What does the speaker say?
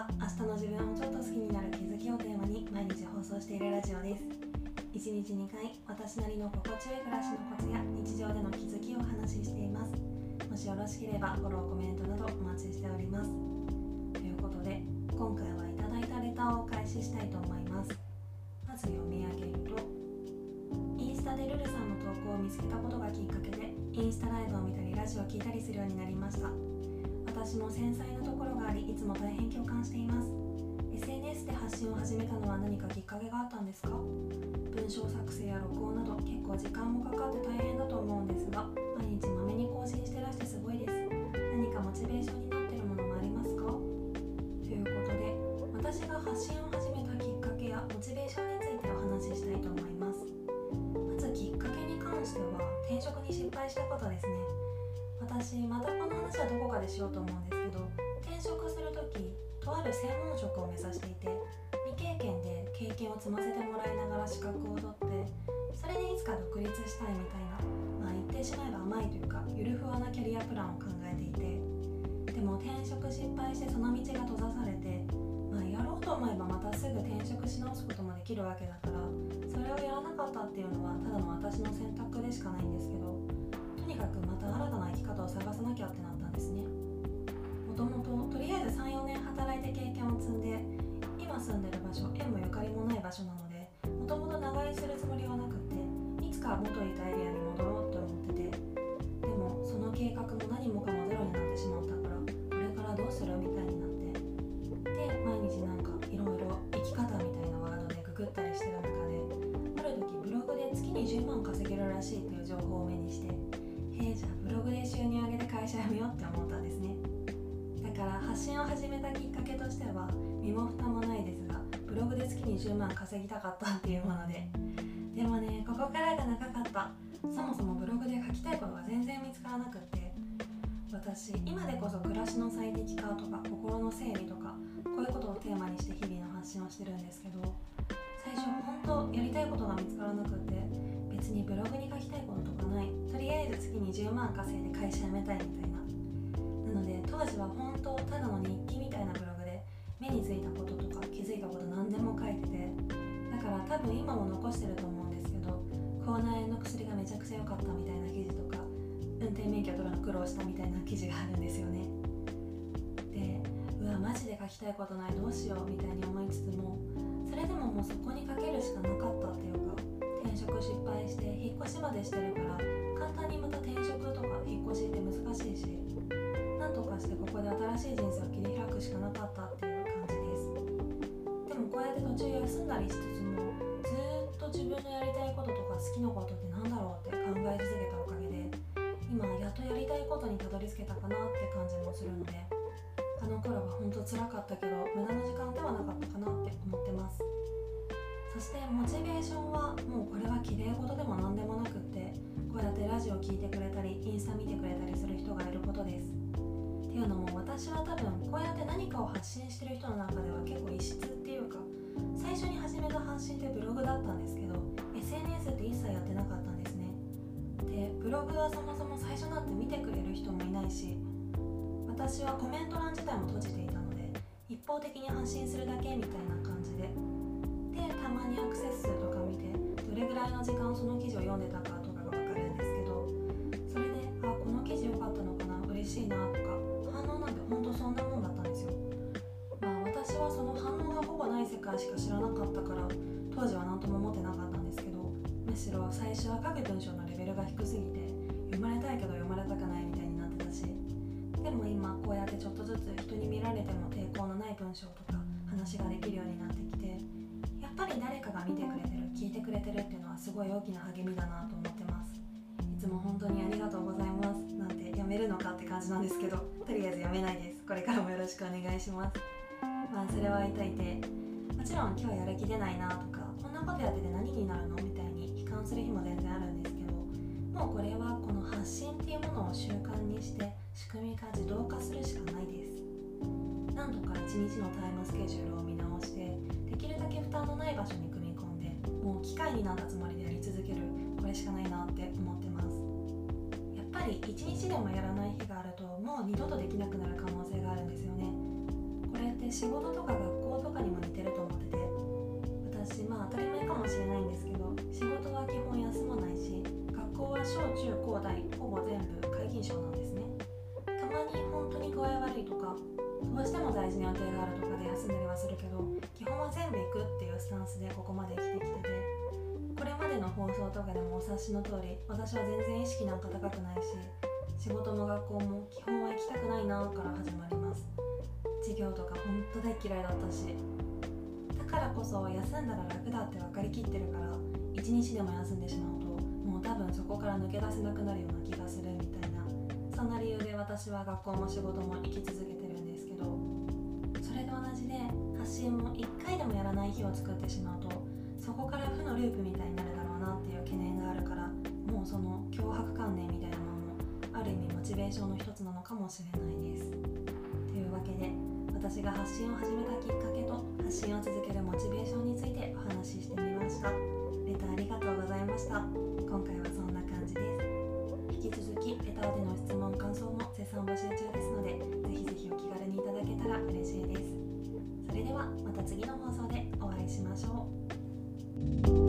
は明日の自分をちょっと好きになる気づきをテーマに毎日放送しているラジオです。1日2回私なりの心地よい暮らしのコツや日常での気づきをお話ししています。もしよろしければフォローコメントなどお待ちしております。ということで今回はいただいたレターをお返ししたいと思います。まず読み上げるとインスタでルルさんの投稿を見つけたことがきっかけでインスタライブを見たりラジオを聞いたりするようになりました。私も繊細なところがありいつも大変共感しています。SNS で発信を始めたのは何かきっかけがあったんですか？文章作成や録音など結構時間もかかって大変だと思うんですが毎日まめに更新してらしてすごいです。何かモチベーションになってるものもありますか？ということで私が発信を始めたきっかけやモチベーションについてお話ししたいと思います。まずきっかけに関しては転職に失敗したことですね。私またこの話はどこかでしようと思うんですけど転職する時とある専門職を目指していて未経験で経験を積ませてもらいながら資格を取ってそれでいつか独立したいみたいなまあ言ってしまえば甘いというかゆるふわなキャリアプランを考えていてでも転職失敗してその道が閉ざされてまあやろうと思えばまたすぐ転職し直すこともできるわけだからそれをやらなかったっていうのはただの私の選択でしかないんですけどとにかくまた新たな生き方を探さなきゃってなったんですね。もともととりあえず34年働いて経験を社辞めようって思ったんですね。だから発信を始めたきっかけとしては身も蓋もないですがブログで月に10万稼ぎたかったっていうもので。でもねここからが長かった。そもそもブログで書きたいことが全然見つからなくって。私今でこそ暮らしの最適化とか心の整理とかこういうことをテーマにして日々の発信をしてるんですけど最初本当20万稼いで会社辞めたいみたいな。なので当時は本当ただの日記みたいなブログで目についたこととか気づいたこと何でも書いててだから多分今も残してると思うんですけど口内炎の薬がめちゃくちゃ良かったみたいな記事とか運転免許取るの苦労したみたいな記事があるんですよね。でうわマジで書きたいことないどうしようみたいに思いつつもそれでももうそこにかけるしかなかったっていうか転職失敗して引っ越しまでしてるから簡単にまた転職とか引っ越しって難しいしなんとかしてここで新しい人生を切り開くしかなかったっていう感じです。でもこうやって途中休んだりしつつもずっと自分のやりたいこととか好きなことってなんだろうって考え続けたおかげで今やっとやりたいことにたどり着けたかなって感じもするのであの頃は本当辛かったけど信ってブログだったんですけど SNS って一切やってなかったんですね。でブログはそもそも最初なんて見てくれる人もいないし私はコメント欄自体も閉じていたので一方的に発信するだけみたいな感じで。でたまにアクセス数とか見てどれぐらいの時間その記事を読んでたかとかが分かるんですけどそれであこの記事良かったのかな嬉しいなとか反応なんてほんとそんなもんだったんですよ。まあ私はその反応世界しか知らなかったから当時は何とも思ってなかったんですけどむしろ最初は書く文章のレベルが低すぎて読まれたいけど読まれたくないみたいになってたしでも今こうやってちょっとずつ人に見られても抵抗のない文章とか話ができるようになってきてやっぱり誰かが見てくれてる聞いてくれてるっていうのはすごい大きな励みだなと思ってます。いつも本当にありがとうございますなんてやめるのかって感じなんですけどとりあえずやめないです。これからもよろしくお願いします。まあそれは置いといてもちろん今日やる気出ないなとかこんなことやってて何になるのみたいに悲観する日も全然あるんですけどもうこれはこの発信っていうものを習慣にして仕組み化自動化するしかないです。何度か一日のタイムスケジュールを見直してできるだけ負担のない場所に組み込んでもう機械になったつもりでやり続ける。これしかないなって思ってます。やっぱり一日でもやらない日があるともう二度とできなくなる可能性があるんですよね。これって仕事とかどうしても大事な予定があるとかで休んだりはするけど基本は全部行くっていうスタンスでここまで生きてきててこれまでの放送とかでもお察しの通り私は全然意識なんか高くないし仕事も学校も基本は行きたくないなから始まります。授業とかほんと大嫌いだったしだからこそ休んだら楽だって分かりきってるから一日でも休んでしまうともう多分そこから抜け出せなくなるような気がするみたいなそんな理由で私は学校も仕事も行き続けてどそれと同じで発信も1回でもやらない日を作ってしまうとそこから負のループみたいになるだろうなっていう懸念があるからもうその脅迫観念みたいなものもある意味モチベーションの一つなのかもしれないです。というわけで私が発信を始めたきっかけと発信を続けるモチベーションについてお話ししてみました。レターありがとうございました。今回はそんな感じです。引き続きレターでの質問感想も絶賛募集中です。はまた次の放送でお会いしましょう。